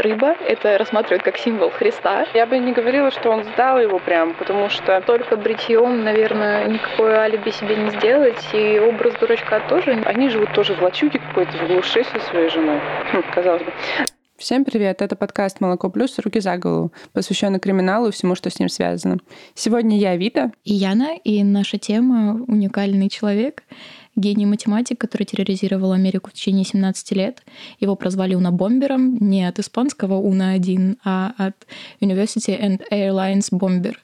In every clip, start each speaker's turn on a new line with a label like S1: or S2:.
S1: рыба. Это рассматривают как символ Христа.
S2: Я бы не говорила, что он сдал его прям, потому что...
S1: Только бритьем, наверное, никакое алиби себе не сделать. И образ дурачка тоже.
S2: Они живут тоже в лачуге какой-то, в глуши со своей женой. Хм, казалось бы.
S3: Всем привет! Это подкаст «Молоко плюс. Руки за голову», посвященный криминалу и всему, что с ним связано. Сегодня я Вита.
S1: И Яна, и наша тема «Уникальный человек» гений математик, который терроризировал Америку в течение 17 лет. Его прозвали Уна-бомбером не от испанского Уна-1, а от University and Airlines Bomber.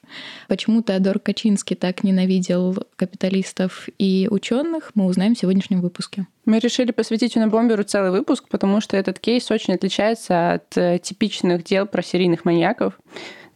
S1: Почему Теодор Качинский так ненавидел капиталистов и ученых, мы узнаем в сегодняшнем выпуске.
S3: Мы решили посвятить Уна-бомберу целый выпуск, потому что этот кейс очень отличается от э, типичных дел про серийных маньяков.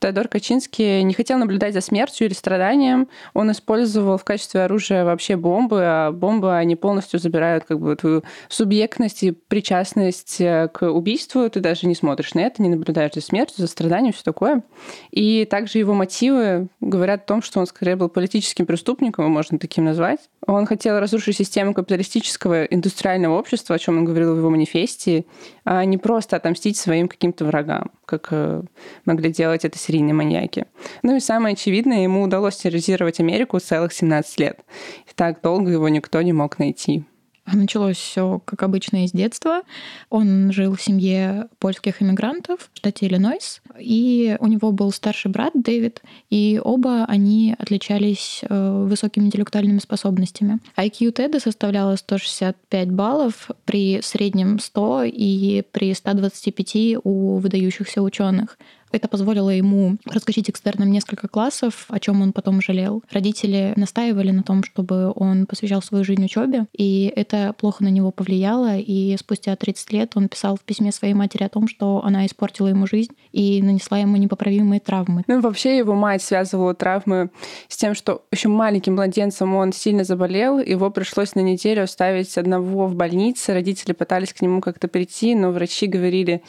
S3: Теодор Качинский не хотел наблюдать за смертью или страданием. Он использовал в качестве оружия вообще бомбы, а бомбы, они полностью забирают как бы твою субъектность и причастность э, к убийству. Ты даже не смотришь на это, не наблюдаешь за смертью, за страданием, все такое. И также его мотивы говорят о том, что он скорее был политическим преступником, его можно таким назвать. Он хотел разрушить систему капиталистического индустриального общества, о чем он говорил в его манифесте, а не просто отомстить своим каким-то врагам, как э, могли делать это серийные маньяки. Ну и самое очевидное, ему удалось терроризировать Америку целых 17 лет. И так долго его никто не мог найти.
S1: Началось все, как обычно, из детства. Он жил в семье польских иммигрантов в штате Иллинойс, и у него был старший брат Дэвид, и оба они отличались э, высокими интеллектуальными способностями. IQ Теда составляла 165 баллов при среднем 100 и при 125 у выдающихся ученых. Это позволило ему раскачать экстерном несколько классов, о чем он потом жалел. Родители настаивали на том, чтобы он посвящал свою жизнь учебе, и это плохо на него повлияло. И спустя 30 лет он писал в письме своей матери о том, что она испортила ему жизнь и нанесла ему непоправимые травмы.
S3: Ну, вообще его мать связывала травмы с тем, что еще маленьким младенцем он сильно заболел, его пришлось на неделю оставить одного в больнице. Родители пытались к нему как-то прийти, но врачи говорили,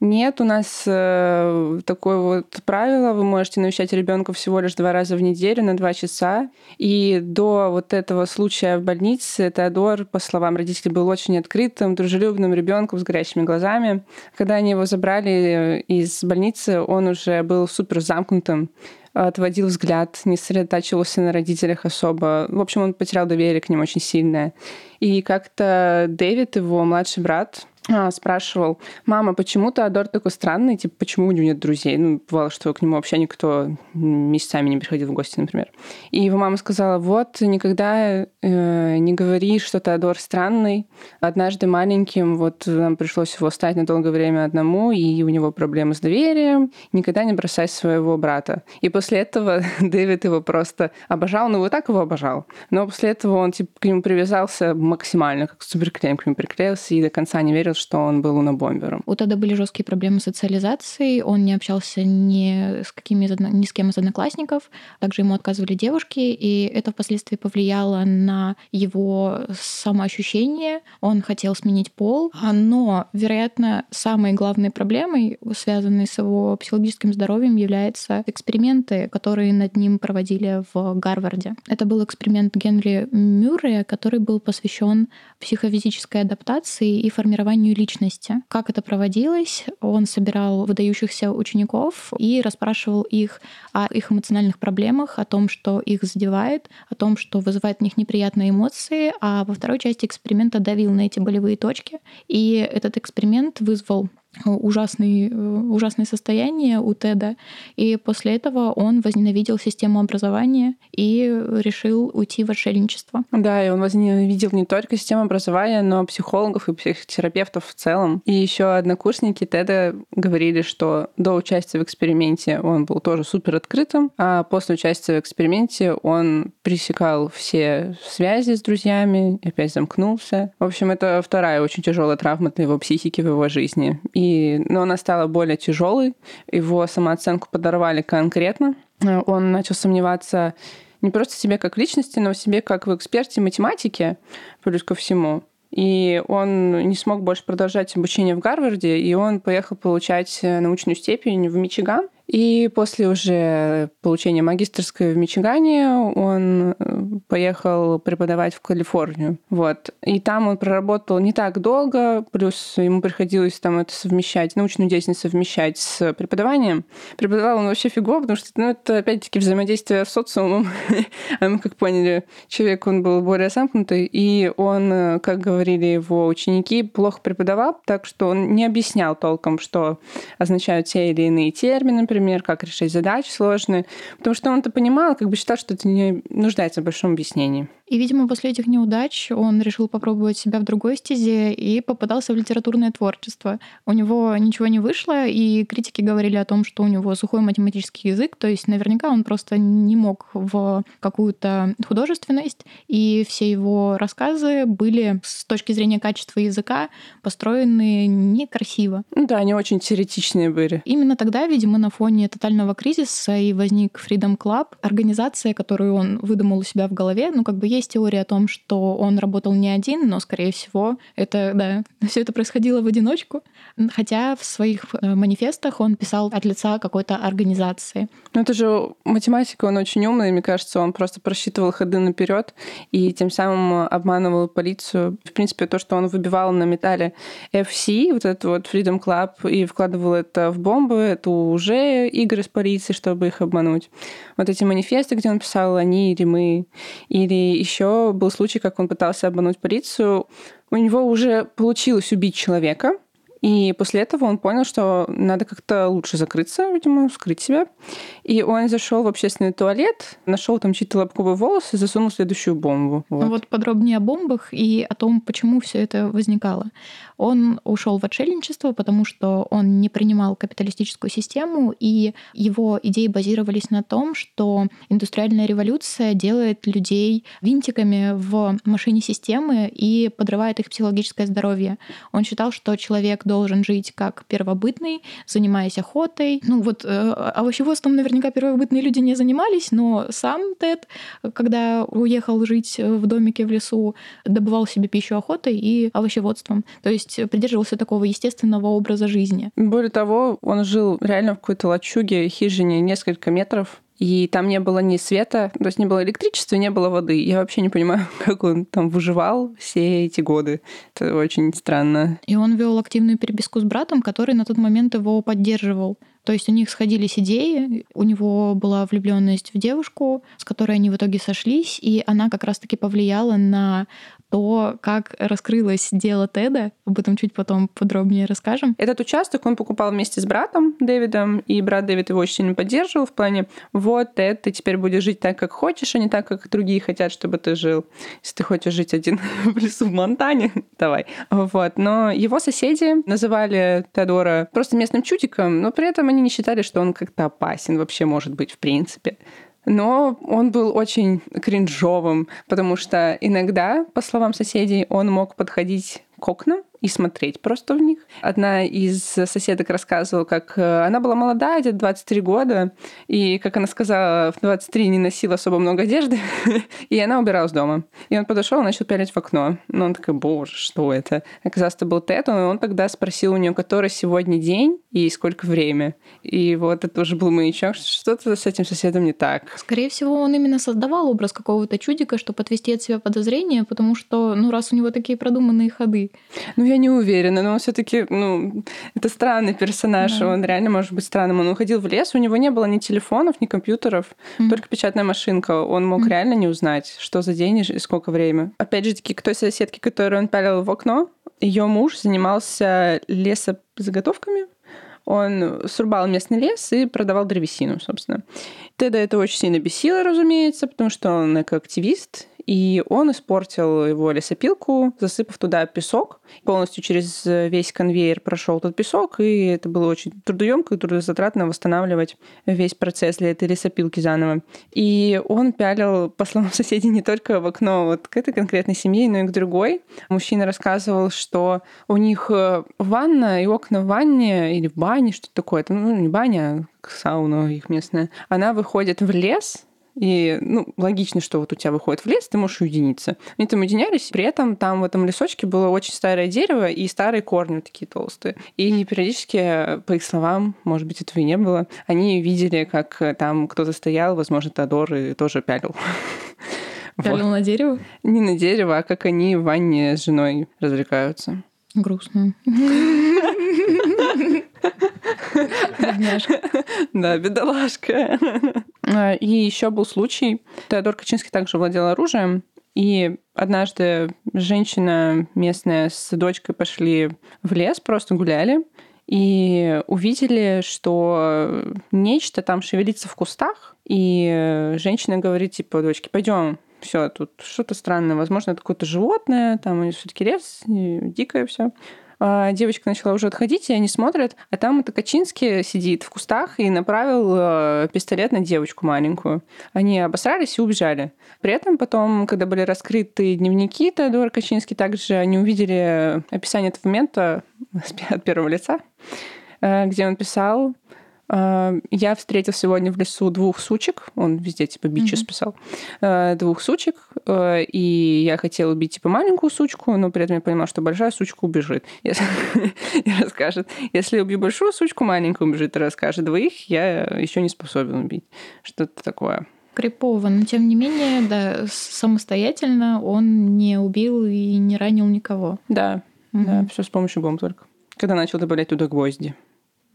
S3: нет, у нас э, такое вот правило, вы можете навещать ребенка всего лишь два раза в неделю на два часа. И до вот этого случая в больнице Теодор, по словам родителей, был очень открытым, дружелюбным ребенком с горящими глазами. Когда они его забрали из больницы, он уже был супер замкнутым, отводил взгляд, не сосредотачивался на родителях особо. В общем, он потерял доверие к ним очень сильное. И как-то Дэвид, его младший брат, спрашивал, мама, почему Теодор такой странный, типа, почему у него нет друзей? Ну, бывало, что к нему вообще никто месяцами не приходил в гости, например. И его мама сказала, вот, никогда э, не говори, что Теодор странный. Однажды маленьким вот нам пришлось его оставить на долгое время одному, и у него проблемы с доверием. Никогда не бросай своего брата. И после этого Дэвид его просто обожал, ну, вот так его обожал. Но после этого он, типа, к нему привязался максимально, как суперклеем к нему приклеился, и до конца не верил, что он был унобомбером.
S1: У Теда были жесткие проблемы с социализацией, он не общался ни с, какими, ни с кем из одноклассников, также ему отказывали девушки, и это впоследствии повлияло на его самоощущение. Он хотел сменить пол, но, вероятно, самой главной проблемой, связанной с его психологическим здоровьем, являются эксперименты, которые над ним проводили в Гарварде. Это был эксперимент Генри Мюррея, который был посвящен психофизической адаптации и формированию формированию личности. Как это проводилось? Он собирал выдающихся учеников и расспрашивал их о их эмоциональных проблемах, о том, что их задевает, о том, что вызывает в них неприятные эмоции, а во второй части эксперимента давил на эти болевые точки. И этот эксперимент вызвал ужасный, э, ужасное состояние у Теда. И после этого он возненавидел систему образования и решил уйти в отшельничество.
S3: Да, и он возненавидел не только систему образования, но психологов и психотерапевтов в целом. И еще однокурсники Теда говорили, что до участия в эксперименте он был тоже супер открытым, а после участия в эксперименте он пресекал все связи с друзьями, опять замкнулся. В общем, это вторая очень тяжелая травма для его психики в его жизни. И но она стала более тяжелой, его самооценку подорвали конкретно. Он начал сомневаться не просто в себе как в личности, но в себе как в эксперте математики, плюс ко всему. И он не смог больше продолжать обучение в Гарварде, и он поехал получать научную степень в Мичиган. И после уже получения магистрской в Мичигане он э, поехал преподавать в Калифорнию. Вот. И там он проработал не так долго, плюс ему приходилось там это совмещать, научную деятельность совмещать с преподаванием. Преподавал он вообще фигово, потому что ну, это опять-таки взаимодействие с социумом. а мы, как поняли, человек, он был более замкнутый, и он, э, как говорили его ученики, плохо преподавал, так что он не объяснял толком, что означают те или иные термины, например, как решить задачи сложные, потому что он-то понимал, как бы считал, что это не нуждается в большом объяснении.
S1: И, видимо, после этих неудач он решил попробовать себя в другой стезе и попадался в литературное творчество. У него ничего не вышло, и критики говорили о том, что у него сухой математический язык, то есть наверняка он просто не мог в какую-то художественность, и все его рассказы были с точки зрения качества языка построены некрасиво.
S3: Ну да, они очень теоретичные были.
S1: Именно тогда, видимо, на фоне тотального кризиса и возник Freedom Club, организация, которую он выдумал у себя в голове, ну как бы есть теория о том, что он работал не один, но, скорее всего, это, да, все это происходило в одиночку. Хотя в своих э, манифестах он писал от лица какой-то организации.
S3: Ну, это же математика, он очень умный, мне кажется, он просто просчитывал ходы наперед и тем самым обманывал полицию. В принципе, то, что он выбивал на металле FC, вот этот вот Freedom Club, и вкладывал это в бомбы, это уже игры с полицией, чтобы их обмануть. Вот эти манифесты, где он писал «они» или «мы», или еще был случай, как он пытался обмануть полицию. У него уже получилось убить человека, и после этого он понял, что надо как-то лучше закрыться, видимо, скрыть себя. И он зашел в общественный туалет, нашел там чьи-то лобковые волосы, засунул следующую бомбу.
S1: Вот. вот подробнее о бомбах и о том, почему все это возникало. Он ушел в отшельничество, потому что он не принимал капиталистическую систему, и его идеи базировались на том, что индустриальная революция делает людей винтиками в машине системы и подрывает их психологическое здоровье. Он считал, что человек должен жить как первобытный, занимаясь охотой. Ну вот э, овощеводством наверняка первобытные люди не занимались, но сам Тед, когда уехал жить в домике в лесу, добывал себе пищу охотой и овощеводством. То есть придерживался такого естественного образа жизни.
S3: Более того, он жил реально в какой-то лачуге, хижине несколько метров и там не было ни света, то есть не было электричества, не было воды. Я вообще не понимаю, как он там выживал все эти годы. Это очень странно.
S1: И он вел активную переписку с братом, который на тот момент его поддерживал. То есть у них сходились идеи, у него была влюбленность в девушку, с которой они в итоге сошлись, и она как раз-таки повлияла на то, как раскрылось дело Теда, об этом чуть потом подробнее расскажем.
S3: Этот участок он покупал вместе с братом Дэвидом, и брат Дэвид его очень сильно поддерживал в плане, вот, Тед, ты теперь будешь жить так, как хочешь, а не так, как другие хотят, чтобы ты жил. Если ты хочешь жить один в лесу в Монтане, давай. Вот. Но его соседи называли Теодора просто местным чутиком, но при этом они не считали, что он как-то опасен вообще может быть в принципе. Но он был очень кринжовым, потому что иногда, по словам соседей, он мог подходить к окнам и смотреть просто в них. Одна из соседок рассказывала, как э, она была молодая, где-то 23 года, и, как она сказала, в 23 не носила особо много одежды, и она убиралась дома. И он подошел и начал пялить в окно. Но он такой, боже, что это? Оказалось, это был Тед, и он тогда спросил у нее, который сегодня день и сколько время. И вот это уже был маячок, что что-то с этим соседом не так.
S1: Скорее всего, он именно создавал образ какого-то чудика, чтобы отвести от себя подозрения, потому что, ну, раз у него такие продуманные ходы.
S3: Ну, я я не уверена, но он все-таки, ну, это странный персонаж, да. он реально может быть странным. Он уходил в лес, у него не было ни телефонов, ни компьютеров, mm. только печатная машинка. Он мог mm. реально не узнать, что за день и сколько времени. Опять же таки, к той соседке, которую он палил в окно, ее муж занимался лесозаготовками, он срубал местный лес и продавал древесину, собственно. Теда это очень сильно бесило, разумеется, потому что он экоактивист, и он испортил его лесопилку, засыпав туда песок. Полностью через весь конвейер прошел тот песок, и это было очень трудоемко и трудозатратно восстанавливать весь процесс для этой лесопилки заново. И он пялил, по словам соседей, не только в окно вот к этой конкретной семье, но и к другой. Мужчина рассказывал, что у них э, ванна и окна в ванне или в бане, что такое, это ну, не баня, а сауна их местная, она выходит в лес, И, ну, логично, что вот у тебя выходит в лес, ты можешь уединиться. Они там уединялись, при этом там в этом лесочке было очень старое дерево и старые корни такие толстые. И периодически, по их словам, может быть, этого и не было, они видели, как там кто-то стоял, возможно, Тодор, и тоже пялил.
S1: Пялил вот. на дерево?
S3: Не на дерево, а как они в ванне с женой развлекаются.
S1: Грустно.
S3: Бедняжка. Да, бедолашка. А, и еще был случай. Теодор Качинский также владел оружием. И однажды женщина местная с дочкой пошли в лес, просто гуляли, и увидели, что нечто там шевелится в кустах, и женщина говорит, типа, дочке, пойдем, все, тут что-то странное, возможно, это какое-то животное, там все-таки лес, дикое все. А, девочка начала уже отходить, и они смотрят, а там это Качинский сидит в кустах и направил э, пистолет на девочку маленькую. Они обосрались и убежали. При этом потом, когда были раскрыты дневники Теодора Качинский, также они увидели описание этого момента от первого лица, э, где он писал, я встретил сегодня в лесу двух сучек, он везде типа бичес mm-hmm. писал, э, двух сучек, э, и я хотел убить типа маленькую сучку, но при этом я понимал, что большая сучка убежит. И расскажет, если убью большую сучку, маленькая убежит и расскажет. Двоих я еще не способен убить. Что-то такое.
S1: Крипово, но тем не менее, да, самостоятельно он не убил и не ранил никого.
S3: Да, mm-hmm. да, все с помощью бомб только. Когда начал добавлять туда гвозди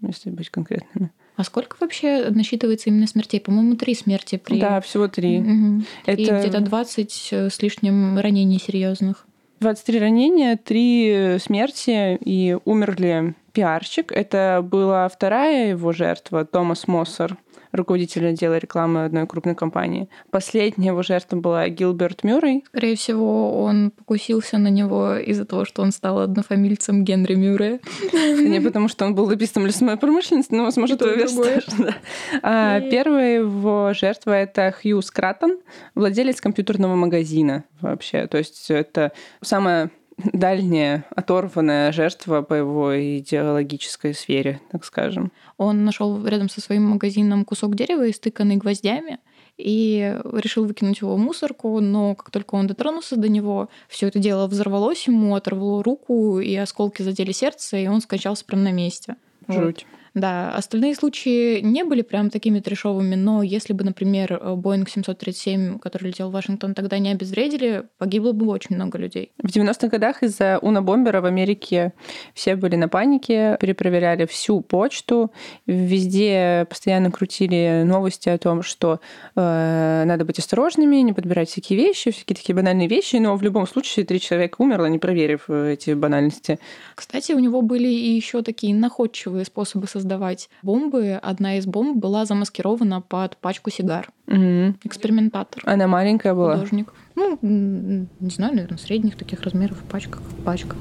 S3: если быть конкретными.
S1: А сколько вообще насчитывается именно смертей? По-моему, три смерти при...
S3: Да, всего три.
S1: Угу. Это... И где-то 20 э, с лишним ранений серьезных.
S3: 23 ранения, три смерти и умерли пиарщик. Это была вторая его жертва, Томас Моссер руководитель отдела рекламы одной крупной компании. Последняя его жертва была Гилберт Мюррей.
S1: Скорее всего, он покусился на него из-за того, что он стал однофамильцем Генри Мюррея.
S3: Не потому, что он был лоббистом лесной промышленности, но, возможно, это версия а, Первая его жертва — это Хью Скратон, владелец компьютерного магазина вообще. То есть это самая дальняя, оторванная жертва по его идеологической сфере, так скажем.
S1: Он нашел рядом со своим магазином кусок дерева, истыканный гвоздями, и решил выкинуть его в мусорку, но как только он дотронулся до него, все это дело взорвалось ему, оторвало руку, и осколки задели сердце, и он скончался прямо на месте.
S3: Жуть. Вот.
S1: Да, остальные случаи не были прям такими трешовыми, но если бы, например, Boeing 737, который летел в Вашингтон, тогда не обезвредили, погибло бы очень много людей.
S3: В 90-х годах из-за унобомбера в Америке все были на панике, перепроверяли всю почту, везде постоянно крутили новости о том, что э, надо быть осторожными, не подбирать всякие вещи, всякие такие банальные вещи, но в любом случае три человека умерло, не проверив э, эти банальности.
S1: Кстати, у него были и еще такие находчивые способы создавать бомбы. Одна из бомб была замаскирована под пачку сигар.
S3: Mm-hmm.
S1: Экспериментатор.
S3: Она маленькая была?
S1: Художник. Ну, не знаю, наверное, средних таких размеров пачка, пачка.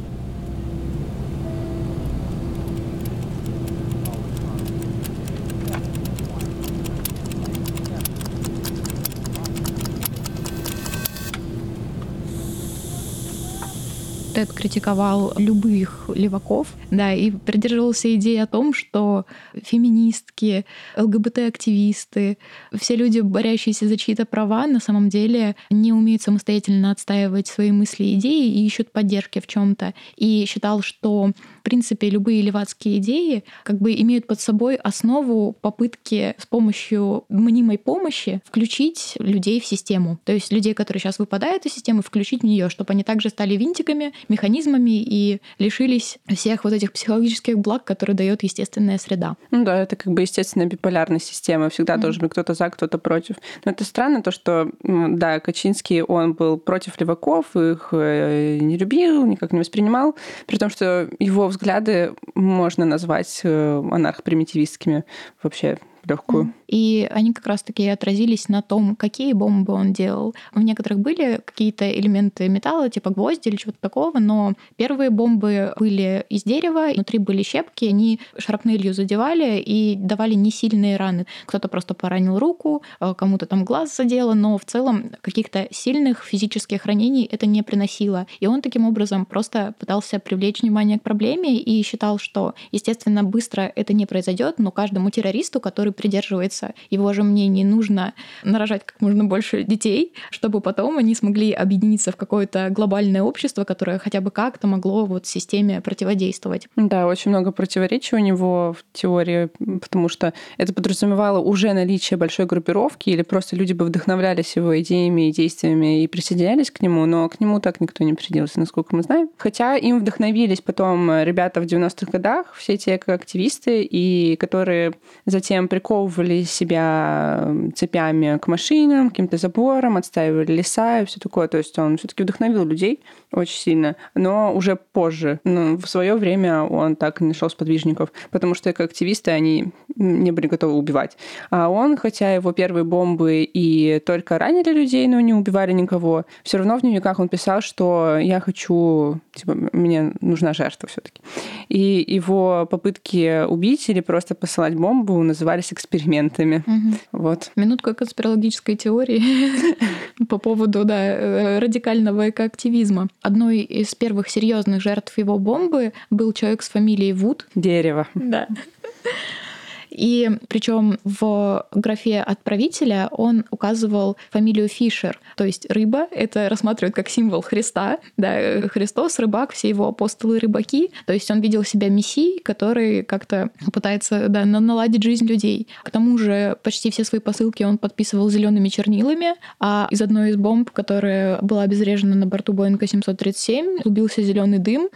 S1: Тед критиковал любых леваков, да, и придерживался идеи о том, что феминистки, ЛГБТ-активисты, все люди, борящиеся за чьи-то права, на самом деле не умеют самостоятельно отстаивать свои мысли и идеи и ищут поддержки в чем то И считал, что, в принципе, любые левацкие идеи как бы имеют под собой основу попытки с помощью мнимой помощи включить людей в систему. То есть людей, которые сейчас выпадают из системы, включить в нее, чтобы они также стали винтиками, механизмами и лишились всех вот этих психологических благ, которые дает естественная среда.
S3: Ну да, это как бы естественная биполярная система. Всегда mm-hmm. должен быть кто-то за, кто-то против. Но это странно, то, что, да, Качинский, он был против леваков, их э, не любил, никак не воспринимал, при том, что его взгляды можно назвать э, анархопримитивистскими вообще легкую.
S1: И они как раз-таки отразились на том, какие бомбы он делал. В некоторых были какие-то элементы металла, типа гвозди или чего-то такого, но первые бомбы были из дерева, внутри были щепки, они шрапнелью задевали и давали не сильные раны. Кто-то просто поранил руку, э, кому-то там глаз задело, но в целом каких-то сильных физических ранений это не приносило. И он таким образом просто пытался привлечь внимание к проблеме и считал, что, естественно, быстро это не произойдет, но каждому террористу, который придерживается его же мнений, нужно нарожать как можно больше детей, чтобы потом они смогли объединиться в какое-то глобальное общество, которое хотя бы как-то могло вот системе противодействовать.
S3: Да, очень много противоречий у него в теории, потому что это подразумевало уже наличие большой группировки или просто люди бы вдохновлялись его идеями и действиями и присоединялись к нему, но к нему так никто не присоединился, насколько мы знаем. Хотя им вдохновились потом ребята в 90-х годах, все те активисты, и которые затем приковывали себя цепями к машинам, каким-то заборам, отстаивали леса и все такое. То есть он все-таки вдохновил людей очень сильно, но уже позже. Ну, в свое время он так и нашел сподвижников, потому что как активисты они не были готовы убивать. А он, хотя его первые бомбы и только ранили людей, но не убивали никого, все равно в дневниках он писал, что я хочу, типа, мне нужна жертва все-таки. И его попытки убить или просто посылать бомбу назывались экспериментами.
S1: Мгм.
S3: Вот.
S1: Минутка конспирологической теории по поводу да, э, радикального экоактивизма. Одной из первых серьезных жертв его бомбы был человек с фамилией Вуд.
S3: Дерево.
S1: Да. И причем в графе отправителя он указывал фамилию Фишер, то есть рыба, это рассматривают как символ Христа, да, Христос, рыбак, все его апостолы рыбаки, то есть он видел себя мессией, который как-то пытается да, на- наладить жизнь людей. К тому же почти все свои посылки он подписывал зелеными чернилами, а из одной из бомб, которая была обезврежена на борту Боинга 737, убился зеленый дым,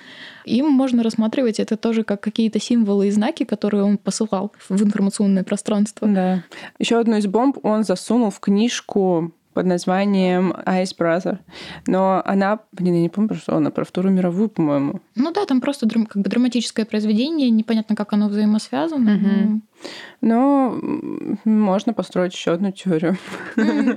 S1: им можно рассматривать это тоже как какие-то символы и знаки, которые он посылал в информационное пространство.
S3: Да. Еще одну из бомб он засунул в книжку под названием Ice Brother. Но она, блин, я не помню, что она, про Вторую мировую, по-моему.
S1: Ну да, там просто как бы драматическое произведение, непонятно, как оно взаимосвязано.
S3: Мгм. Но можно построить еще одну теорию.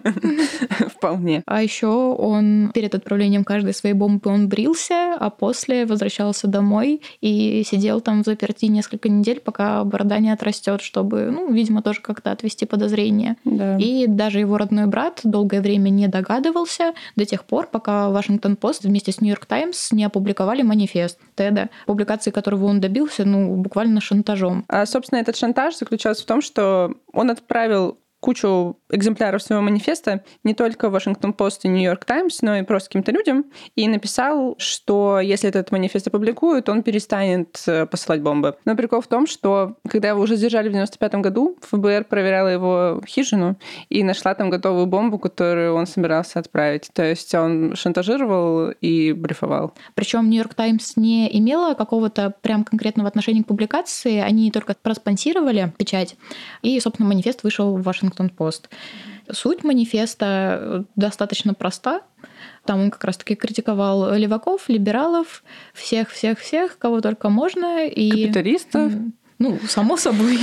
S3: Вполне.
S1: А еще он перед отправлением каждой своей бомбы он брился, а после возвращался домой и сидел там в заперти несколько недель, пока борода не отрастет, чтобы, ну, видимо, тоже как-то отвести подозрения.
S3: Да.
S1: И даже его родной брат долгое время не догадывался до тех пор, пока Вашингтон-Пост вместе с Нью-Йорк Таймс не опубликовали манифест Теда, публикации которого он добился, ну, буквально шантажом.
S3: А, собственно, этот шантаж заключался в том, что он отправил кучу экземпляров своего манифеста не только в Вашингтон-Пост и Нью-Йорк Таймс, но и просто каким-то людям, и написал, что если этот манифест опубликуют, он перестанет э, посылать бомбы. Но прикол в том, что когда его уже задержали в 95 году, ФБР проверяла его хижину и нашла там готовую бомбу, которую он собирался отправить. То есть он шантажировал и блефовал.
S1: Причем Нью-Йорк Таймс не имела какого-то прям конкретного отношения к публикации, они только проспонсировали печать, и, собственно, манифест вышел в Вашингтон-Пост. Суть манифеста э, достаточно проста. Там он как раз-таки критиковал леваков, либералов, всех-всех-всех, кого только можно. И...
S3: Капиталистов.
S1: Ну, само собой.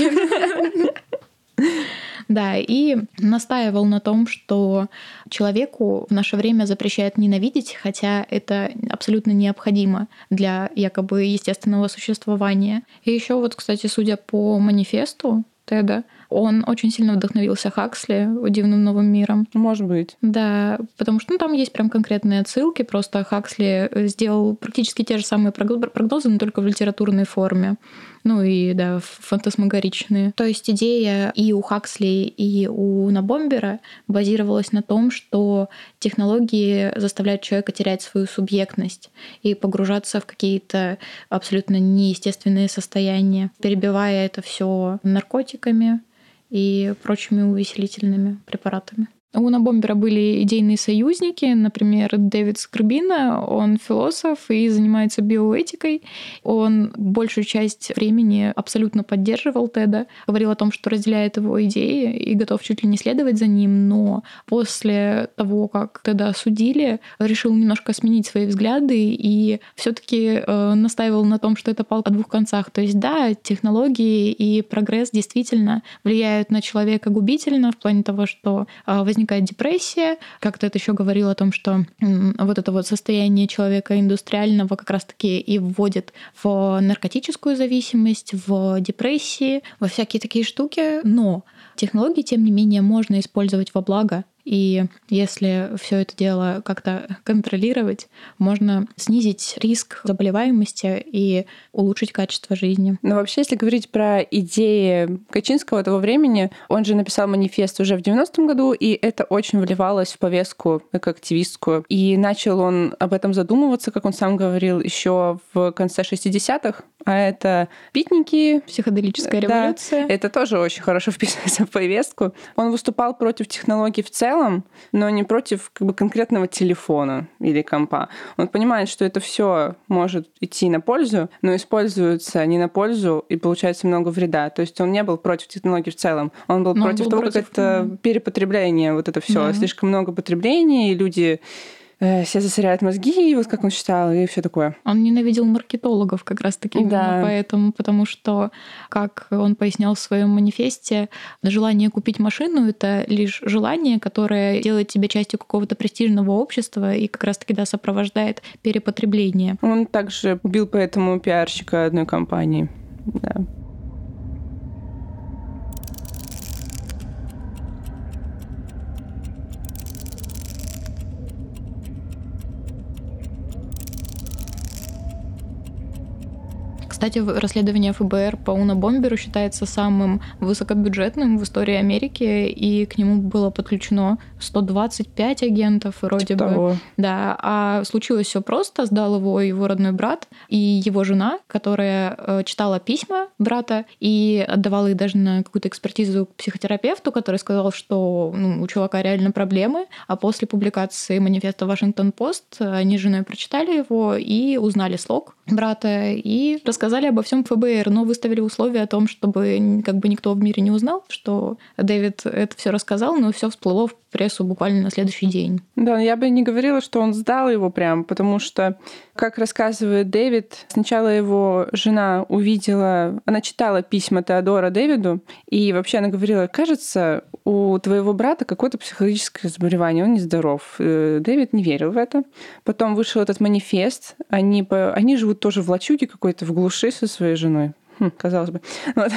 S1: Да, и настаивал на том, что человеку в наше время запрещают ненавидеть, хотя это абсолютно необходимо для якобы естественного существования. И еще вот, кстати, судя по манифесту Теда, он очень сильно вдохновился Хаксли «Дивным новым миром».
S3: Может быть.
S1: Да, потому что ну, там есть прям конкретные отсылки. Просто Хаксли э, сделал практически те же самые прогно- прогнозы, но только в литературной форме. Ну и, да, фантасмагоричные. То есть идея и у Хаксли, и у Набомбера базировалась на том, что технологии заставляют человека терять свою субъектность и погружаться в какие-то абсолютно неестественные состояния, перебивая это все наркотиками и прочими увеселительными препаратами. У Набомбера были идейные союзники, например, Дэвид Скорбина, он философ и занимается биоэтикой. Он большую часть времени абсолютно поддерживал Теда, говорил о том, что разделяет его идеи и готов чуть ли не следовать за ним, но после того, как Теда осудили, решил немножко сменить свои взгляды и все-таки настаивал на том, что это палка о двух концах. То есть да, технологии и прогресс действительно влияют на человека губительно в плане того, что э, возникает депрессия. Как-то это еще говорил о том, что вот это вот состояние человека индустриального как раз-таки и вводит в наркотическую зависимость, в депрессии, во всякие такие штуки. Но технологии, тем не менее, можно использовать во благо. И если все это дело как-то контролировать, можно снизить риск заболеваемости и улучшить качество жизни.
S3: Но вообще, если говорить про идеи Качинского того времени, он же написал манифест уже в 90-м году, и это очень вливалось в повестку экоактивистскую. И начал он об этом задумываться, как он сам говорил, еще в конце 60-х, а это питники.
S1: Психоделическая революция.
S3: Да, это тоже очень хорошо вписывается в повестку. Он выступал против технологий в целом, но не против как бы, конкретного телефона или компа. Он понимает, что это все может идти на пользу, но используется не на пользу и получается много вреда. То есть он не был против технологий в целом. Он был но против он был того, против... как это перепотребление, вот это все. Да. Слишком много потребления, и люди все засоряют мозги, вот как он считал, и все такое.
S1: Он ненавидел маркетологов как раз-таки да. поэтому, потому что, как он пояснял в своем манифесте, желание купить машину — это лишь желание, которое делает тебя частью какого-то престижного общества и как раз-таки, да, сопровождает перепотребление.
S3: Он также убил поэтому пиарщика одной компании. Да.
S1: Кстати, расследование ФБР по Уна Бомберу считается самым высокобюджетным в истории Америки, и к нему было подключено 125 агентов вроде типа бы. Того. Да, а случилось все просто. Сдал его его родной брат и его жена, которая э, читала письма брата и отдавала их даже на какую-то экспертизу к психотерапевту, который сказал, что ну, у чувака реально проблемы. А после публикации манифеста Вашингтон-Пост они с женой прочитали его и узнали слог брата и рассказали обо всем ФБР, но выставили условия о том, чтобы как бы никто в мире не узнал, что Дэвид это все рассказал, но все всплыло в прессу буквально на следующий день.
S3: Да, я бы не говорила, что он сдал его прям, потому что, как рассказывает Дэвид, сначала его жена увидела, она читала письма Теодора Дэвиду, и вообще она говорила, кажется, у твоего брата какое-то психологическое заболевание, он нездоров. Э, Дэвид не верил в это. Потом вышел этот манифест, они, они живут тоже в лачуге какой-то, в глуши со своей женой. Хм, казалось бы. Вот.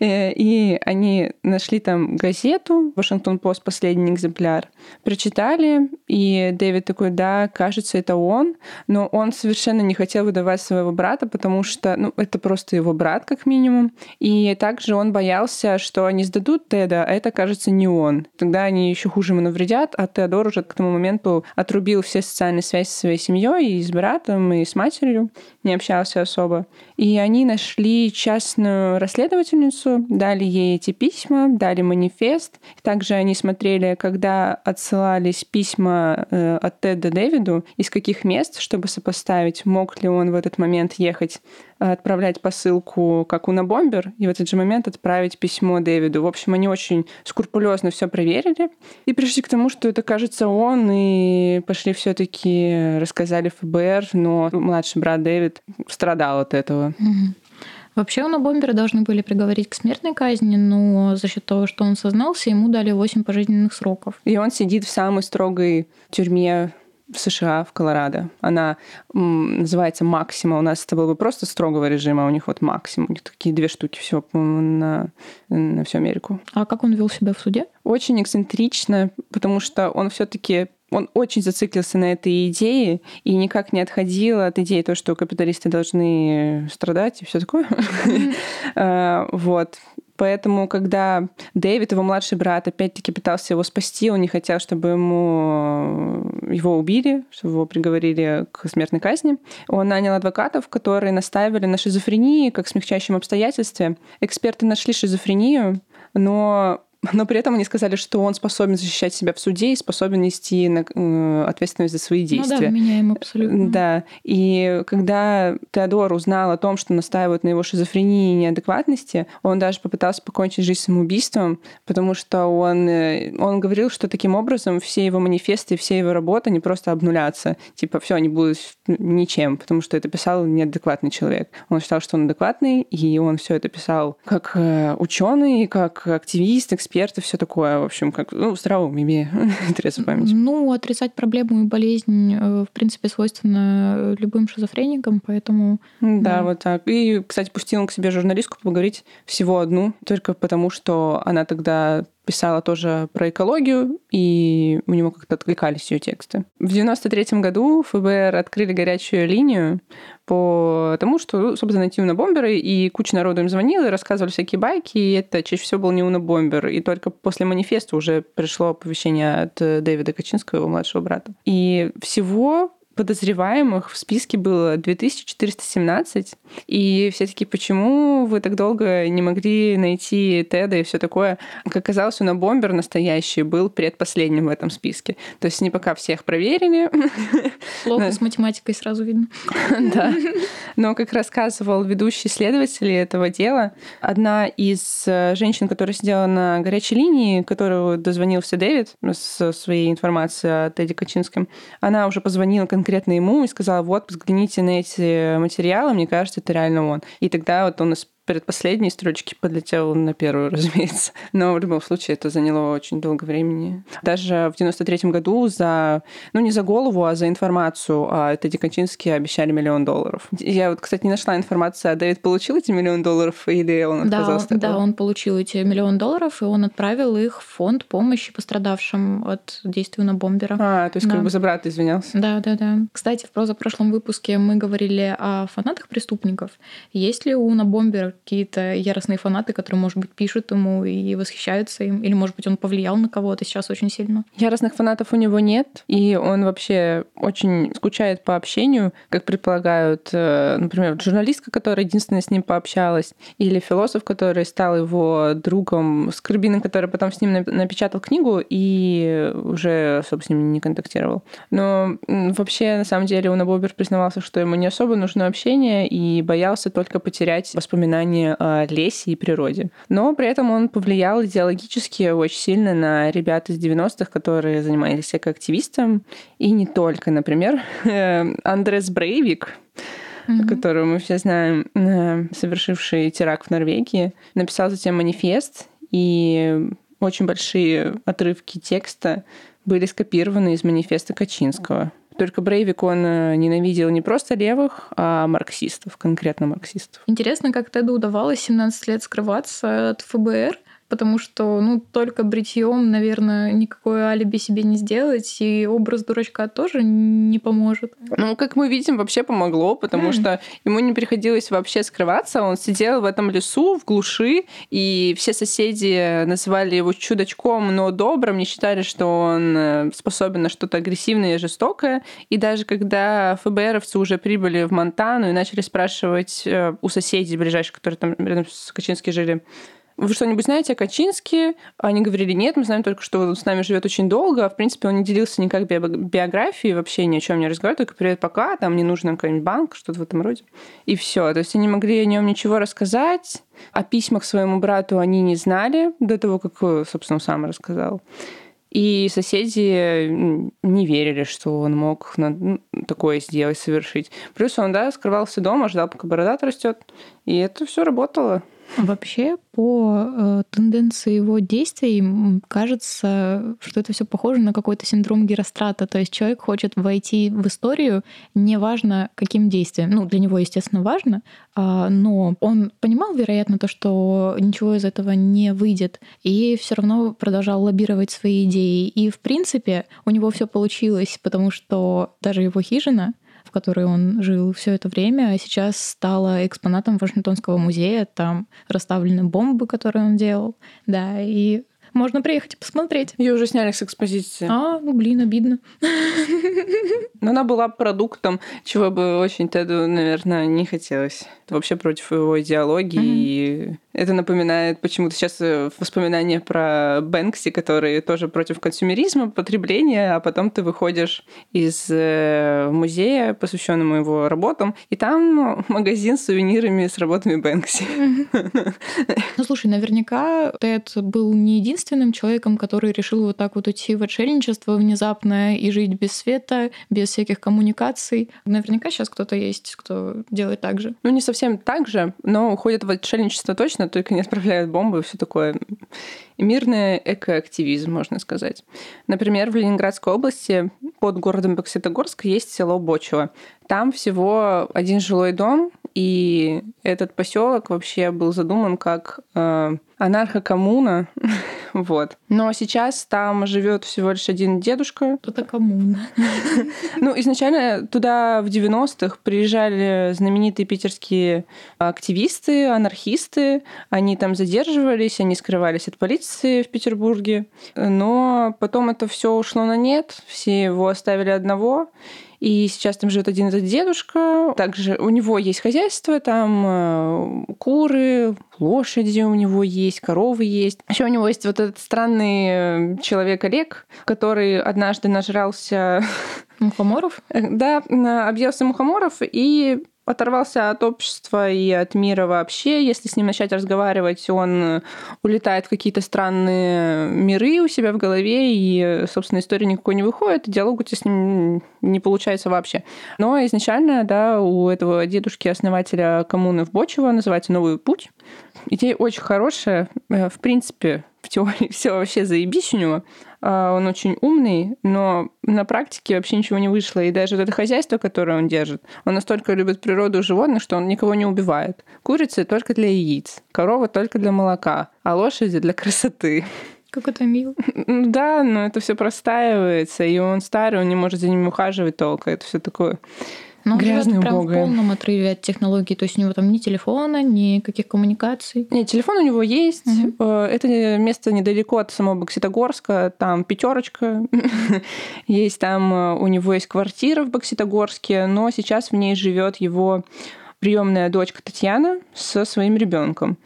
S3: Э, и они нашли там газету, Вашингтон-Пост, последний экземпляр, прочитали, и Дэвид такой, да, кажется, это он, но он совершенно не хотел выдавать своего брата, потому что, ну, это просто его брат, как минимум, и также он боялся, что они сдадут Теда, а это, кажется, не он. Тогда они еще хуже ему навредят, а Теодор уже к тому моменту отрубил все социальные связи со своей семьей, и с братом, и с матерью, не общался особо. И они нашли частную расследовательницу, дали ей эти письма, дали манифест. Также они смотрели, когда отсылались письма э, от Теда Дэвиду, из каких мест, чтобы сопоставить, мог ли он в этот момент ехать отправлять посылку как у Бомбер и в этот же момент отправить письмо Дэвиду. В общем, они очень скрупулезно все проверили и пришли к тому, что это кажется он, и пошли все-таки рассказали ФБР, но младший брат Дэвид страдал от этого.
S1: Вообще на Бомбера должны были приговорить к смертной казни, но за счет того, что он сознался, ему дали 8 пожизненных сроков.
S3: И он сидит в самой строгой тюрьме в США, в Колорадо. Она называется «Максима». У нас это было бы просто строгого режима, а у них вот «Максима». У них такие две штуки всего на, на всю Америку.
S1: А как он вел себя в суде?
S3: Очень эксцентрично, потому что он все таки он очень зациклился на этой идее и никак не отходил от идеи то, что капиталисты должны страдать и все такое. А, вот. Поэтому, когда Дэвид, его младший брат, опять-таки пытался его спасти, он не хотел, чтобы ему э, его убили, чтобы его приговорили к смертной казни, он нанял адвокатов, которые настаивали на шизофрении как смягчающем обстоятельстве. Эксперты нашли шизофрению, но но при этом они сказали, что он способен защищать себя в суде и способен нести э, ответственность за свои действия. Ну да,
S1: меняем абсолютно.
S3: Да. И когда Теодор узнал о том, что настаивают на его шизофрении и неадекватности, он даже попытался покончить жизнь самоубийством, потому что он, э, он говорил, что таким образом все его манифесты, все его работы, они просто обнулятся. Типа, все, они будут ничем, потому что это писал неадекватный человек. Он считал, что он адекватный, и он все это писал как э, ученый, как активист, эксперт, эксперты, все такое, в общем, как, ну, здравом имея трезвую память.
S1: Ну, отрицать проблему и болезнь, э, в принципе, свойственно любым шизофреникам, поэтому...
S3: Да, да, вот так. И, кстати, пустил он к себе журналистку поговорить всего одну, только потому, что она тогда писала тоже про экологию, и у него как-то откликались ее тексты. В 93 году ФБР открыли горячую линию по тому, что, ну, собственно, найти унабомберы, и куча народу им звонила рассказывали всякие байки, и это чаще всего был не унабомбер. И только после манифеста уже пришло оповещение от Дэвида Качинского, его младшего брата. И всего подозреваемых в списке было 2417. И все таки почему вы так долго не могли найти Теда и все такое? Как оказалось, у бомбер настоящий был предпоследним в этом списке. То есть не пока всех проверили.
S1: Плохо с математикой сразу видно.
S3: Да. Но, как рассказывал ведущий следователь этого дела, одна из э, женщин, которая сидела на горячей линии, которую дозвонился Дэвид со своей информацией о Теде Качинском, она уже позвонила конкретно ему и сказала, вот, взгляните на эти материалы, мне кажется, это реально он. И тогда вот он предпоследней строчки подлетел на первую, разумеется. Но в любом случае это заняло очень долго времени. Даже в 93 году за, ну не за голову, а за информацию а это Качинский обещали миллион долларов. Я вот, кстати, не нашла информацию, а Дэвид получил эти миллион долларов или он отказался
S1: да, от? Да, он получил эти миллион долларов, и он отправил их в фонд помощи пострадавшим от действия на бомбера.
S3: А, то есть да. как бы за брата извинялся.
S1: Да, да, да. Кстати, в прошлом выпуске мы говорили о фанатах преступников. Есть ли у Набомбера какие-то яростные фанаты, которые, может быть, пишут ему и восхищаются им, или, может быть, он повлиял на кого-то сейчас очень сильно.
S3: Яростных фанатов у него нет, и он вообще очень скучает по общению, как предполагают, э, например, журналистка, которая единственная с ним пообщалась, или философ, который стал его другом, Скорбином, который потом с ним напечатал книгу и уже особо с ним не контактировал. Но вообще, на самом деле, он Бобер признавался, что ему не особо нужно общение и боялся только потерять воспоминания воспоминания о лесе и природе. Но при этом он повлиял идеологически очень сильно на ребят из 90-х, которые занимались экоактивистом. И не только. Например, Андрес Брейвик, mm-hmm. которого мы все знаем, э, совершивший теракт в Норвегии, написал затем манифест, и очень большие отрывки текста были скопированы из манифеста Качинского. Только Брейвик, он э, ненавидел не просто левых, а марксистов, конкретно марксистов.
S1: Интересно, как Теду удавалось 17 лет скрываться от ФБР, потому что, ну, только бритьем, наверное, никакое алиби себе не сделать, и образ дурачка тоже не поможет.
S3: Ну, как мы видим, вообще помогло, потому mm. что ему не приходилось вообще скрываться, он сидел в этом лесу, в глуши, и все соседи называли его чудачком, но добрым, не считали, что он э, способен на что-то агрессивное и жестокое, и даже когда ФБРовцы уже прибыли в Монтану и начали спрашивать э, у соседей ближайших, которые там рядом с Качински жили, вы что-нибудь знаете о Качинске? Они говорили, нет, мы знаем только, что он с нами живет очень долго. А, в принципе, он не делился никак биографией, вообще ни о чем не разговаривал, только привет, пока, там не нужен какой-нибудь банк, что-то в этом роде. И все. То есть они могли о нем ничего рассказать. О письмах своему брату они не знали до того, как, собственно, сам рассказал. И соседи не верили, что он мог ну, такое сделать, совершить. Плюс он, да, скрывался дома, ждал, пока борода растет. И это все работало.
S1: Вообще, по э, тенденции его действий, кажется, что это все похоже на какой-то синдром Герострата. То есть человек хочет войти в историю, неважно каким действием. Ну, для него, естественно, важно, э, но он понимал, вероятно, то, что ничего из этого не выйдет, и все равно продолжал лоббировать свои идеи. И, в принципе, у него все получилось, потому что даже его хижина которой он жил все это время, а сейчас стала экспонатом Вашингтонского музея. Там расставлены бомбы, которые он делал. Да, и можно приехать и посмотреть.
S3: Ее уже сняли с экспозиции.
S1: А, ну блин, обидно.
S3: Но она была продуктом, чего бы очень Теду, наверное, не хотелось. Это вообще против его идеологии. Mm-hmm. И это напоминает почему-то сейчас э, воспоминания про Бэнкси, который тоже против консюмеризма, потребления, а потом ты выходишь из э, музея, посвященному его работам, и там магазин с сувенирами с работами Бэнкси.
S1: Ну, слушай, наверняка Тед был не единственным человеком, который решил вот так вот уйти в отшельничество внезапно и жить без света, без всяких коммуникаций. Наверняка сейчас кто-то есть, кто делает так же.
S3: Ну, не совсем так же, но уходит в отшельничество точно, конечно, только не отправляют бомбы и все такое. Мирный экоактивизм, можно сказать. Например, в Ленинградской области под городом Бокситогорск есть село Бочево. Там всего один жилой дом, и этот поселок вообще был задуман как э, анархокоммуна Вот. Но сейчас там живет всего лишь один дедушка.
S1: Это коммуна.
S3: Ну, изначально туда в 90-х приезжали знаменитые питерские активисты, анархисты. Они там задерживались, они скрывались от полиции в Петербурге. Но потом это все ушло на нет, все его оставили одного. И сейчас там живет один этот дедушка. Также у него есть хозяйство, там э, куры, лошади у него есть, коровы есть. Еще у него есть вот этот странный человек Олег, который однажды нажрался
S1: Мухоморов?
S3: Да, объелся мухоморов и оторвался от общества и от мира вообще. Если с ним начать разговаривать, он улетает в какие-то странные миры у себя в голове, и, собственно, история никакой не выходит, и диалог у тебя с ним не получается вообще. Но изначально, да, у этого дедушки-основателя коммуны в Бочево называется «Новый путь». Идея очень хорошая. Э, в принципе, в теории все вообще заебись у него. А, он очень умный, но на практике вообще ничего не вышло. И даже вот это хозяйство, которое он держит, он настолько любит природу и животных, что он никого не убивает. Курицы только для яиц, корова только для молока, а лошади для красоты.
S1: Как это мило.
S3: Да, но это все простаивается, и он старый, он не может за ними ухаживать толком. Это все такое но Грязное,
S1: прям в полном отрыве от технологий. То есть у него там ни телефона, ни каких коммуникаций.
S3: Нет, телефон у него есть. Угу. Это место недалеко от самого Бокситогорска. Там пятерочка. есть там э, у него есть квартира в Бокситогорске, но сейчас в ней живет его приемная дочка Татьяна со своим ребенком.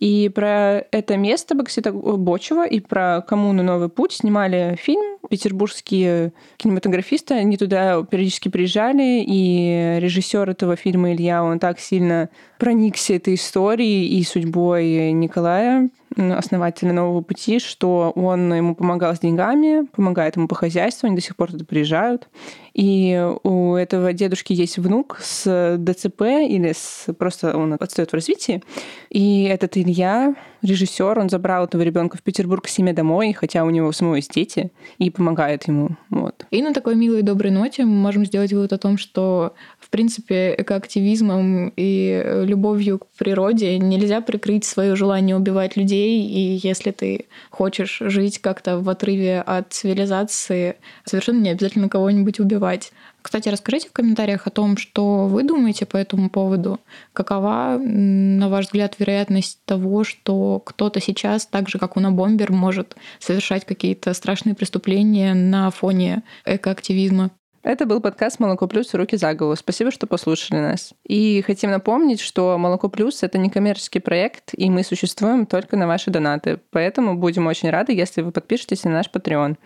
S3: И про это место Боксита Бочева и про коммуну «Новый путь» снимали фильм. Петербургские кинематографисты, они туда периодически приезжали, и режиссер этого фильма Илья, он так сильно проникся этой историей и судьбой Николая, основателя «Нового пути», что он ему помогал с деньгами, помогает ему по хозяйству, они до сих пор туда приезжают. И у этого дедушки есть внук с ДЦП или с просто он отстает в развитии. И этот Илья, режиссер, он забрал этого ребенка в Петербург к себе домой, хотя у него самого есть дети, и помогает ему. Вот.
S1: И на такой милой и доброй ноте мы можем сделать вывод о том, что в принципе экоактивизмом и любовью к природе нельзя прикрыть свое желание убивать людей. И если ты хочешь жить как-то в отрыве от цивилизации, совершенно не обязательно кого-нибудь убивать. Кстати, расскажите в комментариях о том, что вы думаете по этому поводу. Какова, на ваш взгляд, вероятность того, что кто-то сейчас, так же как у Бомбер, может совершать какие-то страшные преступления на фоне экоактивизма?
S3: Это был подкаст «Молоко плюс. Руки за голову». Спасибо, что послушали нас. И хотим напомнить, что «Молоко плюс» — это не коммерческий проект, и мы существуем только на ваши донаты. Поэтому будем очень рады, если вы подпишетесь на наш Patreon.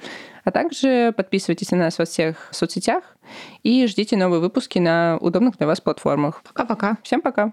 S3: А также подписывайтесь на нас во всех соцсетях и ждите новые выпуски на удобных для вас платформах.
S1: Пока-пока.
S3: Всем пока.